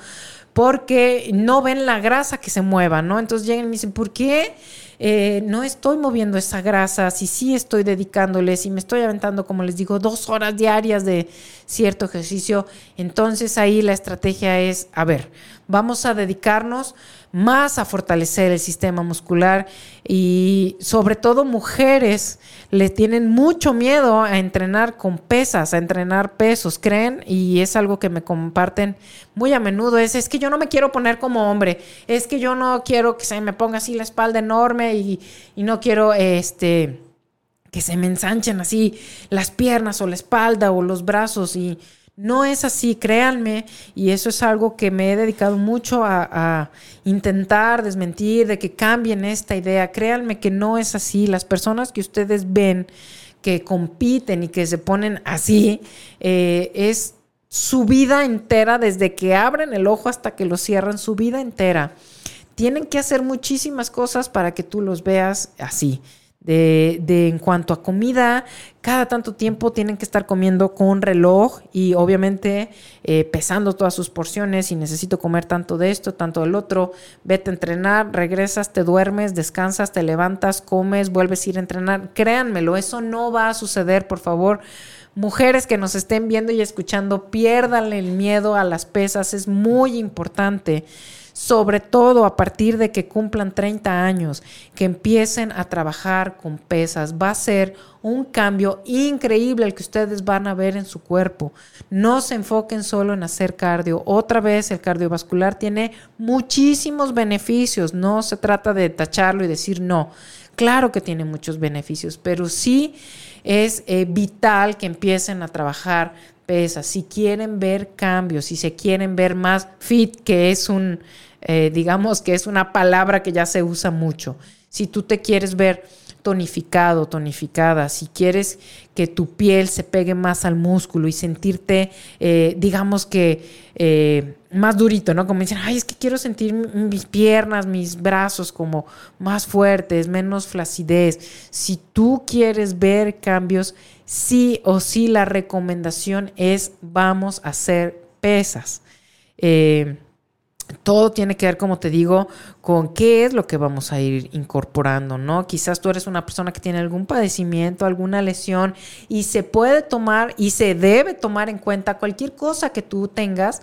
porque no ven la grasa que se mueva, ¿no? Entonces llegan y me dicen, ¿por qué? Eh, no estoy moviendo esa grasa, si sí estoy dedicándole, si me estoy aventando, como les digo, dos horas diarias de cierto ejercicio, entonces ahí la estrategia es, a ver, vamos a dedicarnos más a fortalecer el sistema muscular y sobre todo mujeres le tienen mucho miedo a entrenar con pesas, a entrenar pesos, creen y es algo que me comparten muy a menudo es es que yo no me quiero poner como hombre, es que yo no quiero que se me ponga así la espalda enorme y, y no quiero este que se me ensanchen así las piernas o la espalda o los brazos y no es así, créanme, y eso es algo que me he dedicado mucho a, intentar desmentir, de que cambien esta idea. Créanme que no es así. Las personas que ustedes ven que compiten y que se ponen así, eh, es su vida entera, desde que abren el ojo hasta que lo cierran, su vida entera. Tienen que hacer muchísimas cosas para que tú los veas así. De, en cuanto a comida, cada tanto tiempo tienen que estar comiendo con reloj y obviamente eh, pesando todas sus porciones y necesito comer tanto de esto, tanto del otro, vete a entrenar, regresas, te duermes, descansas, te levantas, comes, vuelves a ir a entrenar. Créanmelo, eso no va a suceder, por favor. Mujeres que nos estén viendo y escuchando, piérdanle el miedo a las pesas, es muy importante sobre todo a partir de que cumplan 30 años, que empiecen a trabajar con pesas. Va a ser un cambio increíble el que ustedes van a ver en su cuerpo. No se enfoquen solo en hacer cardio. Otra vez, el cardiovascular tiene muchísimos beneficios. No se trata de tacharlo y decir no. Claro que tiene muchos beneficios, pero sí es eh, vital que empiecen a trabajar pesas. Si quieren ver cambios, si se quieren ver más fit, que es un eh, digamos que es una palabra que ya se usa mucho. Si tú te quieres ver tonificado, tonificada, si quieres que tu piel se pegue más al músculo y sentirte, eh, digamos que eh, más durito, ¿no? Como dicen, ay, es que quiero sentir mis piernas, mis brazos como más fuertes, menos flacidez. Si tú quieres ver cambios, sí o sí la recomendación es vamos a hacer pesas. Eh, todo tiene que ver, como te digo, con qué es lo que vamos a ir incorporando, ¿no? Quizás tú eres una persona que tiene algún padecimiento, alguna lesión y se puede tomar y se debe tomar en cuenta cualquier cosa que tú tengas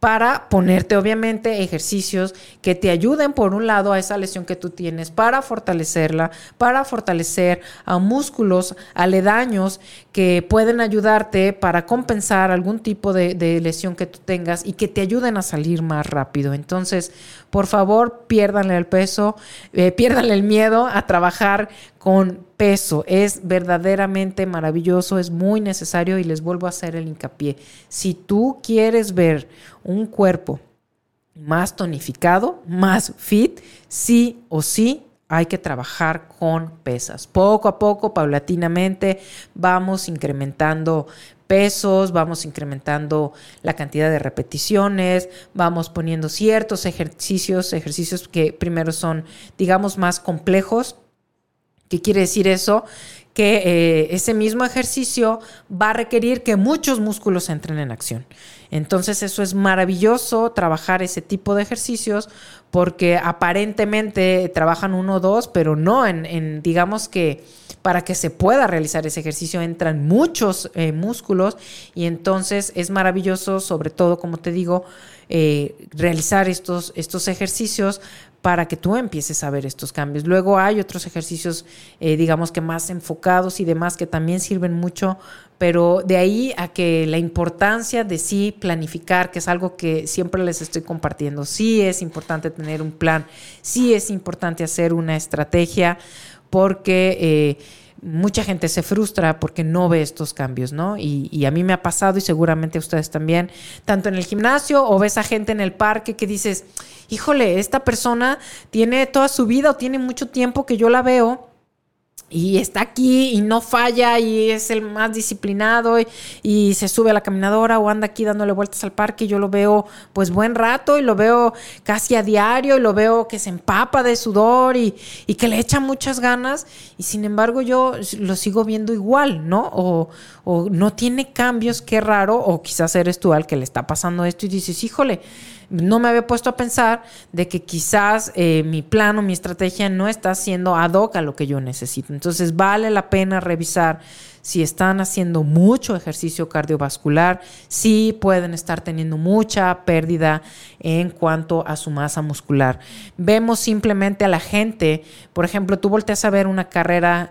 para ponerte obviamente ejercicios que te ayuden por un lado a esa lesión que tú tienes, para fortalecerla, para fortalecer a músculos aledaños que pueden ayudarte para compensar algún tipo de, lesión que tú tengas y que te ayuden a salir más rápido. Entonces, por favor, piérdanle el peso, eh, piérdanle el miedo a trabajar con peso. Es verdaderamente maravilloso, es muy necesario y les vuelvo a hacer el hincapié. Si tú quieres ver un cuerpo más tonificado, más fit, sí o sí hay que trabajar con pesas. Poco a poco, paulatinamente, vamos incrementando pesos, vamos incrementando la cantidad de repeticiones, vamos poniendo ciertos ejercicios, ejercicios que primero son, digamos, más complejos ¿Qué quiere decir eso? Que eh, ese mismo ejercicio va a requerir que muchos músculos entren en acción. Entonces eso es maravilloso, trabajar ese tipo de ejercicios, porque aparentemente trabajan uno o dos, pero no en, digamos que para que se pueda realizar ese ejercicio entran muchos eh, músculos y entonces es maravilloso, sobre todo, como te digo, eh, realizar estos, estos ejercicios para que tú empieces a ver estos cambios. Luego hay otros ejercicios, eh, digamos que más enfocados y demás, que también sirven mucho, pero de ahí a que la importancia de sí planificar, que es algo que siempre les estoy compartiendo, sí es importante tener un plan, sí es importante hacer una estrategia, porque... Eh, mucha gente se frustra porque no ve estos cambios, ¿no? Y, y, a mí me ha pasado y seguramente a ustedes también, tanto en el gimnasio o ves a gente en el parque que dices, híjole, esta persona tiene toda su vida o tiene mucho tiempo que yo la veo y está aquí y no falla y es el más disciplinado y, se sube a la caminadora o anda aquí dándole vueltas al parque y yo lo veo pues buen rato y lo veo casi a diario y lo veo que se empapa de sudor y, que le echa muchas ganas y sin embargo yo lo sigo viendo igual, ¿no? O, o no tiene cambios, qué raro, o quizás eres tú al que le está pasando esto y dices, híjole, no me había puesto a pensar de que quizás eh, mi plan o mi estrategia no está siendo ad hoc a lo que yo necesito. Entonces vale la pena revisar si están haciendo mucho ejercicio cardiovascular, si pueden estar teniendo mucha pérdida en cuanto a su masa muscular. Vemos simplemente a la gente, por ejemplo, tú volteas a ver una carrera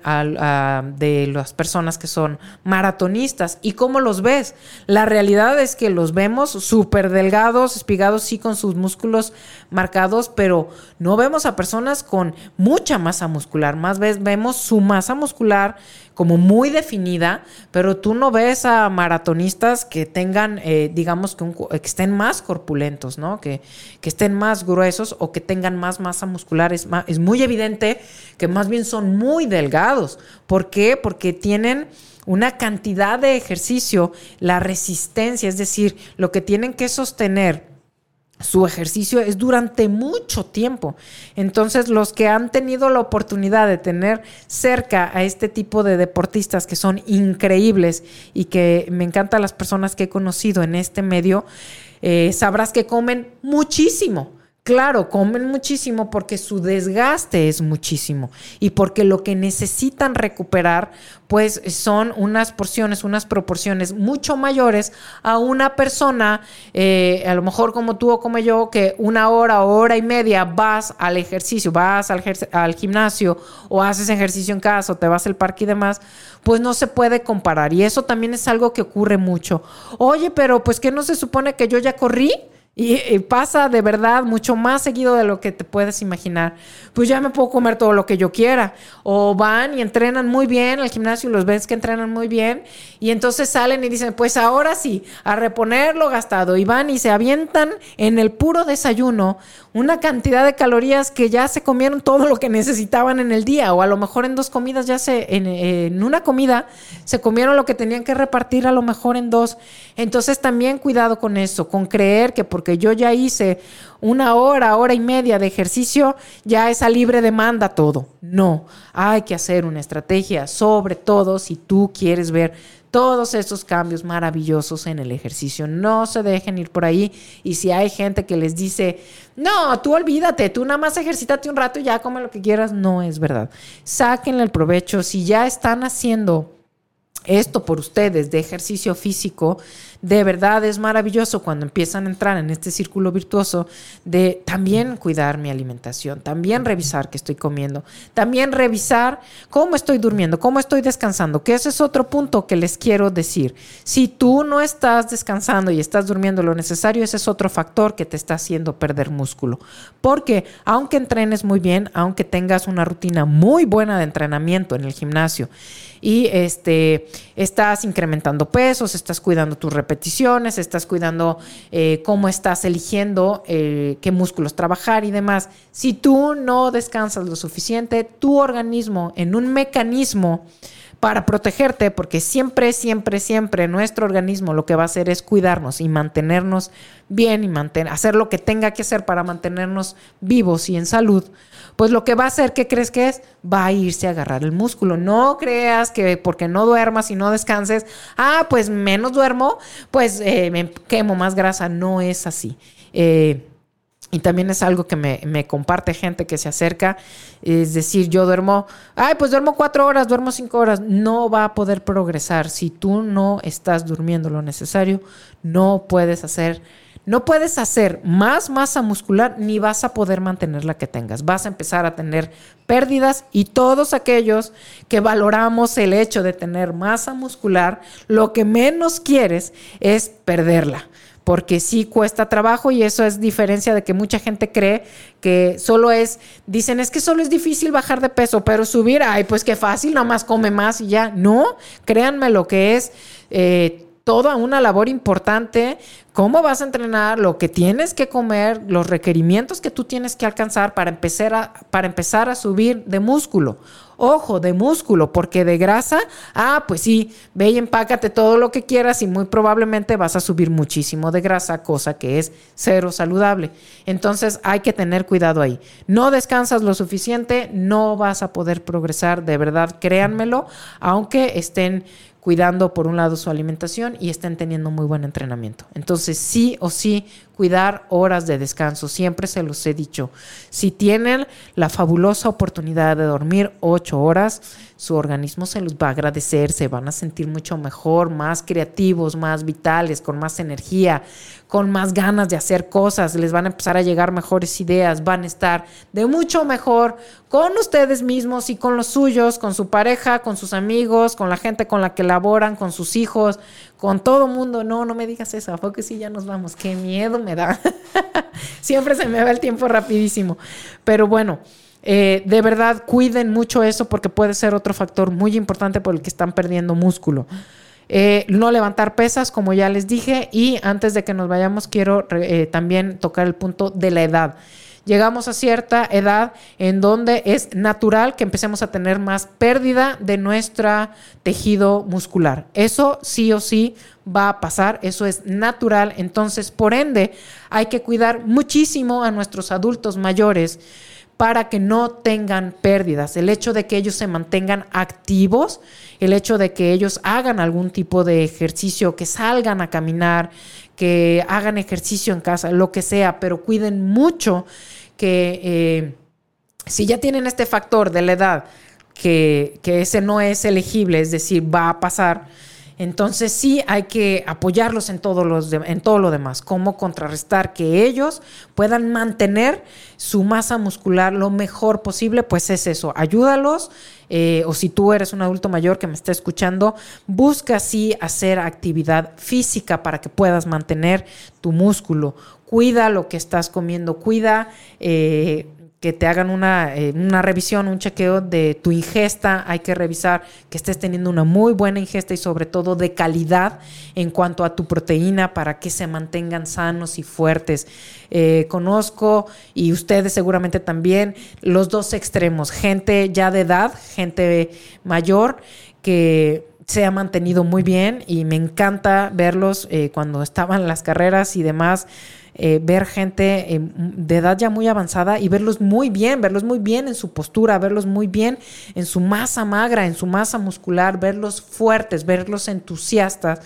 de las personas que son maratonistas y cómo los ves. La realidad es que los vemos súper delgados, espigados, sí con sus músculos marcados, pero no vemos a personas con mucha masa muscular. Más vez vemos su masa muscular como muy definida pero tú no ves a maratonistas que tengan, eh, digamos, que, estén más corpulentos, ¿no? Que, estén más gruesos o que tengan más masa muscular. Es muy evidente que más bien son muy delgados. ¿Por qué? Porque tienen una cantidad de ejercicio, la resistencia, es decir, lo que tienen que sostener su ejercicio es durante mucho tiempo. Entonces, los que han tenido la oportunidad de tener cerca a este tipo de deportistas que son increíbles y que me encantan las personas que he conocido en este medio, eh, sabrás que comen muchísimo. Claro, comen muchísimo porque su desgaste es muchísimo y porque lo que necesitan recuperar pues son unas porciones, unas proporciones mucho mayores a una persona, eh, a lo mejor como tú o como yo, que una hora o hora y media vas al ejercicio, vas al, al gimnasio o haces ejercicio en casa o te vas al parque y demás, pues no se puede comparar. Y eso también es algo que ocurre mucho. Oye, pero pues ¿qué no se supone que yo ya corrí? Y, pasa de verdad mucho más seguido de lo que te puedes imaginar. Pues ya me puedo comer todo lo que yo quiera. O van y entrenan muy bien al gimnasio y los ves que entrenan muy bien. Y entonces salen y dicen, pues ahora sí, a reponer lo gastado. Y van y se avientan en el puro desayuno una cantidad de calorías que ya se comieron todo lo que necesitaban en el día. O a lo mejor en dos comidas ya se, en, en una comida se comieron lo que tenían que repartir a lo mejor en dos. Entonces también cuidado con eso, con creer que porque que yo ya hice una hora, hora y media de ejercicio, ya es a libre demanda todo. No, hay que hacer una estrategia, sobre todo si tú quieres ver todos esos cambios maravillosos en el ejercicio. No se dejen ir por ahí. Y si hay gente que les dice, no, tú olvídate, tú nada más ejercítate un rato y ya come lo que quieras, no es verdad. Sáquenle el provecho. Si ya están haciendo esto por ustedes de ejercicio físico, de verdad es maravilloso cuando empiezan a entrar en este círculo virtuoso de también cuidar mi alimentación, también revisar qué estoy comiendo, también revisar cómo estoy durmiendo, cómo estoy descansando, que ese es otro punto que les quiero decir. Si tú no estás descansando y estás durmiendo lo necesario, ese es otro factor que te está haciendo perder músculo. Porque aunque entrenes muy bien, aunque tengas una rutina muy buena de entrenamiento en el gimnasio, y este, estás incrementando pesos, estás cuidando tus estás cuidando eh, cómo estás eligiendo eh, qué músculos trabajar y demás. Si tú no descansas lo suficiente, tu organismo en un mecanismo para protegerte, porque siempre, siempre, siempre nuestro organismo lo que va a hacer es cuidarnos y mantenernos bien y mantener, hacer lo que tenga que hacer para mantenernos vivos y en salud pues lo que va a hacer, ¿qué crees que es? Va a irse a agarrar el músculo. No creas que porque no duermas y no descanses, ah, pues menos duermo, pues eh, me quemo más grasa. No es así. Eh, y también es algo que me, comparte gente que se acerca. Es decir, yo duermo, ay, pues duermo cuatro horas, duermo cinco horas. No va a poder progresar. Si tú no estás durmiendo lo necesario, no puedes hacer no puedes hacer más masa muscular ni vas a poder mantener la que tengas. Vas a empezar a tener pérdidas y todos aquellos que valoramos el hecho de tener masa muscular, lo que menos quieres es perderla porque sí cuesta trabajo y eso es diferencia de que mucha gente cree que solo es, dicen, es que solo es difícil bajar de peso, pero subir, ay, pues qué fácil, nada más come más y ya. No, créanme lo que es. Eh, toda una labor importante, cómo vas a entrenar, lo que tienes que comer, los requerimientos que tú tienes que alcanzar para empezar a, para empezar a subir de músculo. Ojo, de músculo, porque de grasa, ah, pues sí, ve y empácate todo lo que quieras y muy probablemente vas a subir muchísimo de grasa, cosa que es cero saludable. Entonces hay que tener cuidado ahí. No descansas lo suficiente, no vas a poder progresar, de verdad, créanmelo, aunque estén cuidando por un lado su alimentación y estén teniendo muy buen entrenamiento. Entonces, sí o sí, cuidar horas de descanso. Siempre se los he dicho. Si tienen la fabulosa oportunidad de dormir ocho horas, su organismo se los va a agradecer, se van a sentir mucho mejor, más creativos, más vitales, con más energía, con más ganas de hacer cosas, les van a empezar a llegar mejores ideas, van a estar de mucho mejor con ustedes mismos y con los suyos, con su pareja, con sus amigos, con la gente con la que laboran, con sus hijos, con todo mundo. No, no me digas eso, porque sí ya nos vamos? Qué miedo me da. Siempre se me va el tiempo rapidísimo. Pero bueno, Eh, de verdad, cuiden mucho eso porque puede ser otro factor muy importante por el que están perdiendo músculo. Eh, no levantar pesas, como ya les dije, y antes de que nos vayamos, quiero eh, también tocar el punto de la edad. Llegamos a cierta edad en donde es natural que empecemos a tener más pérdida de nuestro tejido muscular. Eso sí o sí va a pasar, eso es natural. Entonces, por ende, hay que cuidar muchísimo a nuestros adultos mayores para que no tengan pérdidas. El hecho de que ellos se mantengan activos, el hecho de que ellos hagan algún tipo de ejercicio, que salgan a caminar, que hagan ejercicio en casa, lo que sea, pero cuiden mucho que eh, si ya tienen este factor de la edad, que, que ese no es elegible, es decir, va a pasar, entonces sí hay que apoyarlos en, los en todo lo demás, cómo contrarrestar que ellos puedan mantener su masa muscular lo mejor posible, pues es eso, ayúdalos. Eh, o si tú eres un adulto mayor que me está escuchando, busca sí hacer actividad física para que puedas mantener tu músculo. Cuida lo que estás comiendo, cuida eh, que te hagan una, eh, una, revisión, un chequeo de tu ingesta. Hay que revisar que estés teniendo una muy buena ingesta y sobre todo de calidad en cuanto a tu proteína para que se mantengan sanos y fuertes. Eh, conozco y ustedes seguramente también los dos extremos, gente ya de edad, gente mayor que se ha mantenido muy bien y me encanta verlos eh, cuando estaban las carreras y demás eh, ver gente eh, de edad ya muy avanzada y verlos muy bien, verlos muy bien en su postura, verlos muy bien en su masa magra, en su masa muscular, verlos fuertes, verlos entusiastas.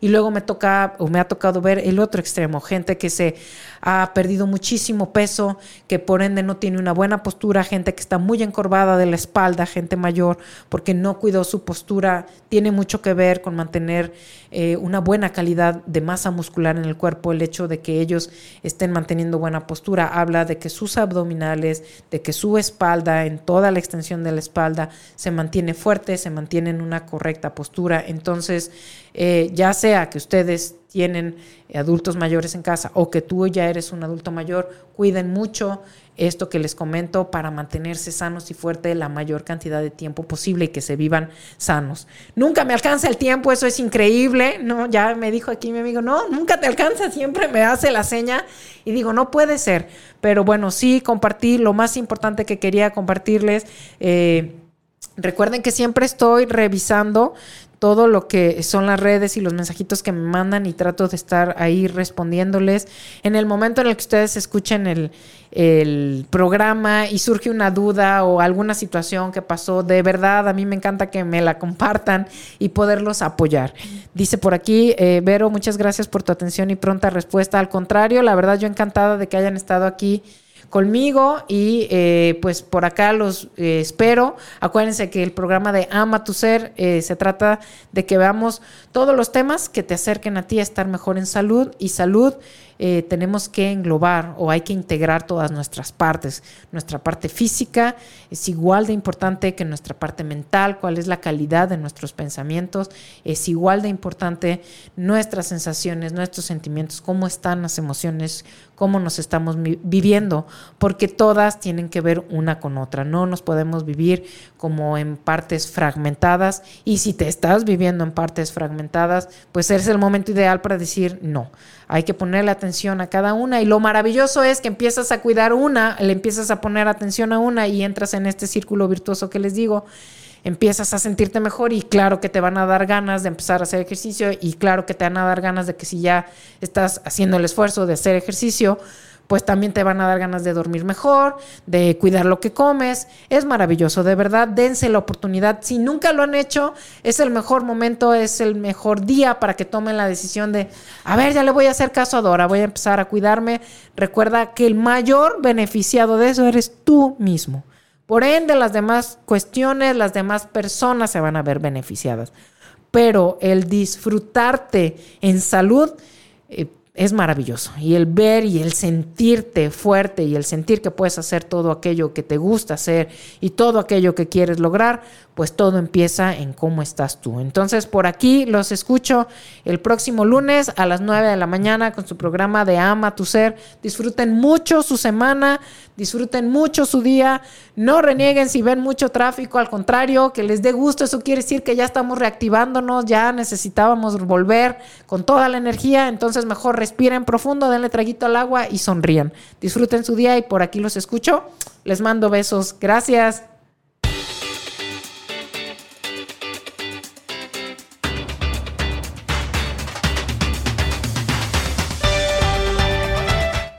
Y luego me toca o me ha tocado ver el otro extremo, gente que se ha perdido muchísimo peso, que por ende no tiene una buena postura, gente que está muy encorvada de la espalda, gente mayor, porque no cuidó su postura, tiene mucho que ver con mantener eh, una buena calidad de masa muscular en el cuerpo, el hecho de que ellos estén manteniendo buena postura, habla de que sus abdominales, de que su espalda, en toda la extensión de la espalda, se mantiene fuerte, se mantiene en una correcta postura. Entonces, eh, ya sea que ustedes tienen adultos mayores en casa o que tú ya eres un adulto mayor, cuiden mucho esto que les comento para mantenerse sanos y fuertes la mayor cantidad de tiempo posible y que se vivan sanos. Nunca me alcanza el tiempo, eso es increíble, ¿no? Ya me dijo aquí mi amigo, no, nunca te alcanza, siempre me hace la seña y digo, no puede ser, pero bueno, sí, compartir lo más importante que quería compartirles. Eh, recuerden que siempre estoy revisando todo lo que son las redes y los mensajitos que me mandan y trato de estar ahí respondiéndoles. En el momento en el que ustedes escuchen el, programa y surge una duda o alguna situación que pasó, de verdad a mí me encanta que me la compartan y poderlos apoyar. Dice por aquí, eh, Vero, muchas gracias por tu atención y pronta respuesta. Al contrario, la verdad yo encantada de que hayan estado aquí conmigo y eh, pues por acá los eh, espero. Acuérdense que el programa de Ama tu Ser eh, se trata de que veamos todos los temas que te acerquen a ti a estar mejor en salud y salud eh, tenemos que englobar o hay que integrar todas nuestras partes. Nuestra parte física es igual de importante que nuestra parte mental, cuál es la calidad de nuestros pensamientos, es igual de importante nuestras sensaciones, nuestros sentimientos, cómo están las emociones, cómo nos estamos viviendo, porque todas tienen que ver una con otra. No nos podemos vivir como en partes fragmentadas y si te estás viviendo en partes fragmentadas, pues es el momento ideal para decir no. Hay que ponerle atención a cada una. Y lo maravilloso es que empiezas a cuidar una, le empiezas a poner atención a una y entras en este círculo virtuoso que les digo empiezas a sentirte mejor y claro que te van a dar ganas de empezar a hacer ejercicio y claro que te van a dar ganas de que si ya estás haciendo el esfuerzo de hacer ejercicio, pues también te van a dar ganas de dormir mejor, de cuidar lo que comes. Es maravilloso, de verdad, dense la oportunidad. Si nunca lo han hecho, es el mejor momento, es el mejor día para que tomen la decisión de, a ver, ya le voy a hacer caso a Dora, voy a empezar a cuidarme. Recuerda que el mayor beneficiado de eso eres tú mismo. Por ende, las demás cuestiones, las demás personas se van a ver beneficiadas. Pero el disfrutarte en salud, eh, es maravilloso. Y el ver y el sentirte fuerte y el sentir que puedes hacer todo aquello que te gusta hacer y todo aquello que quieres lograr, pues todo empieza en cómo estás tú. Entonces por aquí los escucho el próximo lunes a las 9 de la mañana con su programa de Ama tu Ser. Disfruten mucho su semana, disfruten mucho su día, no renieguen si ven mucho tráfico, al contrario, que les dé gusto, eso quiere decir que ya estamos reactivándonos, ya necesitábamos volver con toda la energía, entonces mejor respiren profundo, denle traguito al agua y sonrían. Disfruten su día y por aquí los escucho. Les mando besos. Gracias.